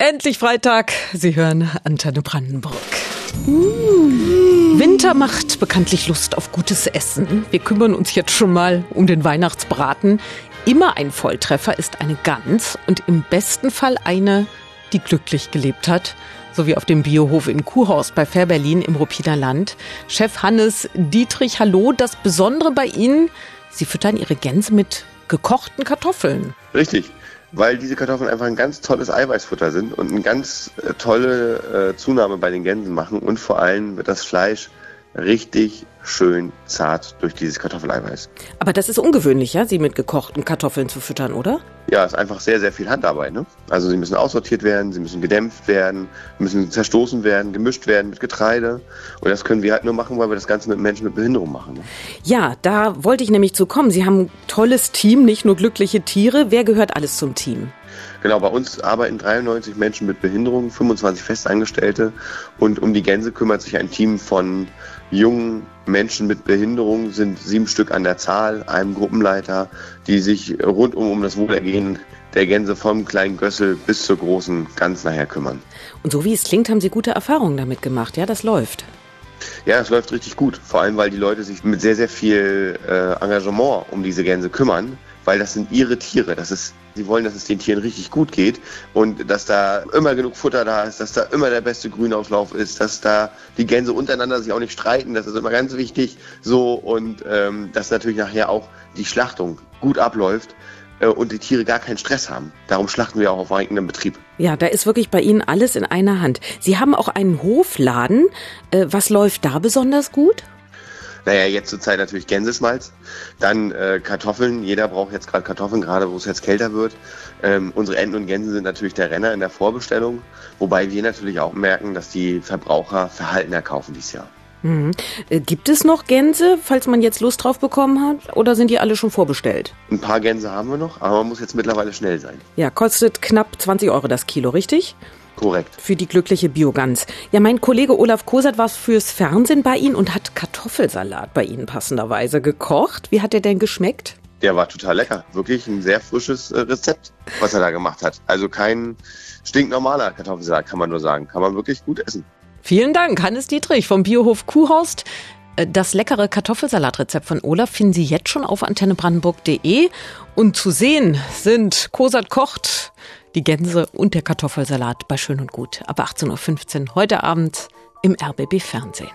Endlich Freitag. Sie hören Antenne Brandenburg. Mmh. Winter macht bekanntlich Lust auf gutes Essen. Wir kümmern uns jetzt schon mal um den Weihnachtsbraten. Immer ein Volltreffer ist eine Gans und im besten Fall eine, die glücklich gelebt hat. So wie auf dem Biohof in Kuhhorst bei Fährberlin im Ruppiner Land. Chef Hannes Dietrich, hallo. Das Besondere bei Ihnen, Sie füttern Ihre Gänse mit gekochten Kartoffeln. Richtig weil diese Kartoffeln einfach ein ganz tolles Eiweißfutter sind und eine ganz äh, tolle äh, Zunahme bei den Gänsen machen und vor allem wird das Fleisch richtig schön zart durch dieses Kartoffeleiweiß. Aber das ist ungewöhnlich, ja, sie mit gekochten Kartoffeln zu füttern, oder? Ja, ist einfach sehr, sehr viel Handarbeit. Ne? Also sie müssen aussortiert werden, sie müssen gedämpft werden, müssen zerstoßen werden, gemischt werden mit Getreide. Und das können wir halt nur machen, weil wir das Ganze mit Menschen mit Behinderung machen. Ne? Ja, da wollte ich nämlich zu kommen. Sie haben ein tolles Team, nicht nur glückliche Tiere. Wer gehört alles zum Team? Genau, bei uns arbeiten 93 Menschen mit Behinderung, 25 Festangestellte und um die Gänse kümmert sich ein Team von jungen Menschen mit Behinderung, sind sieben Stück an der Zahl, einem Gruppenleiter, die sich rundum um das Wohlergehen der Gänse vom kleinen Gössel bis zur großen Gans nachher kümmern. Und so wie es klingt, haben Sie gute Erfahrungen damit gemacht, ja, das läuft. Ja, es läuft richtig gut. Vor allem, weil die Leute sich mit sehr, sehr viel äh, Engagement um diese Gänse kümmern weil das sind ihre Tiere. Das ist, sie wollen, dass es den Tieren richtig gut geht und dass da immer genug Futter da ist, dass da immer der beste Grünauslauf ist, dass da die Gänse untereinander sich auch nicht streiten. Das ist immer ganz wichtig. So und ähm, dass natürlich nachher auch die Schlachtung gut abläuft und die Tiere gar keinen Stress haben. Darum schlachten wir auch auf eigenem Betrieb. Ja, da ist wirklich bei Ihnen alles in einer Hand. Sie haben auch einen Hofladen. Äh, was läuft da besonders gut? Naja, jetzt zur Zeit natürlich Gänseschmalz. Dann äh, Kartoffeln. Jeder braucht jetzt gerade Kartoffeln, gerade wo es jetzt kälter wird. Ähm, unsere Enten und Gänse sind natürlich der Renner in der Vorbestellung. Wobei wir natürlich auch merken, dass die Verbraucher verhaltener kaufen dieses Jahr. Mhm. Äh, gibt es noch Gänse, falls man jetzt Lust drauf bekommen hat? Oder sind die alle schon vorbestellt? Ein paar Gänse haben wir noch, aber man muss jetzt mittlerweile schnell sein. Ja, kostet knapp 20 Euro das Kilo, richtig? Korrekt. Für die glückliche Biogans. Ja, mein Kollege Olaf Kosert war fürs Fernsehen bei Ihnen und hat Kartoffelsalat bei Ihnen passenderweise gekocht. Wie hat der denn geschmeckt? Der war total lecker. Wirklich ein sehr frisches äh, Rezept, was er da gemacht hat. Also kein stinknormaler Kartoffelsalat, kann man nur sagen. Kann man wirklich gut essen. Vielen Dank, Hannes Dietrich vom Biohof Kuhhorst. Äh, das leckere Kartoffelsalatrezept von Olaf finden Sie jetzt schon auf antennebrandenburg.de. Und zu sehen sind Kosat kocht, die Gänse und der Kartoffelsalat bei Schön und Gut ab 18.15 Uhr heute Abend im RBB Fernsehen.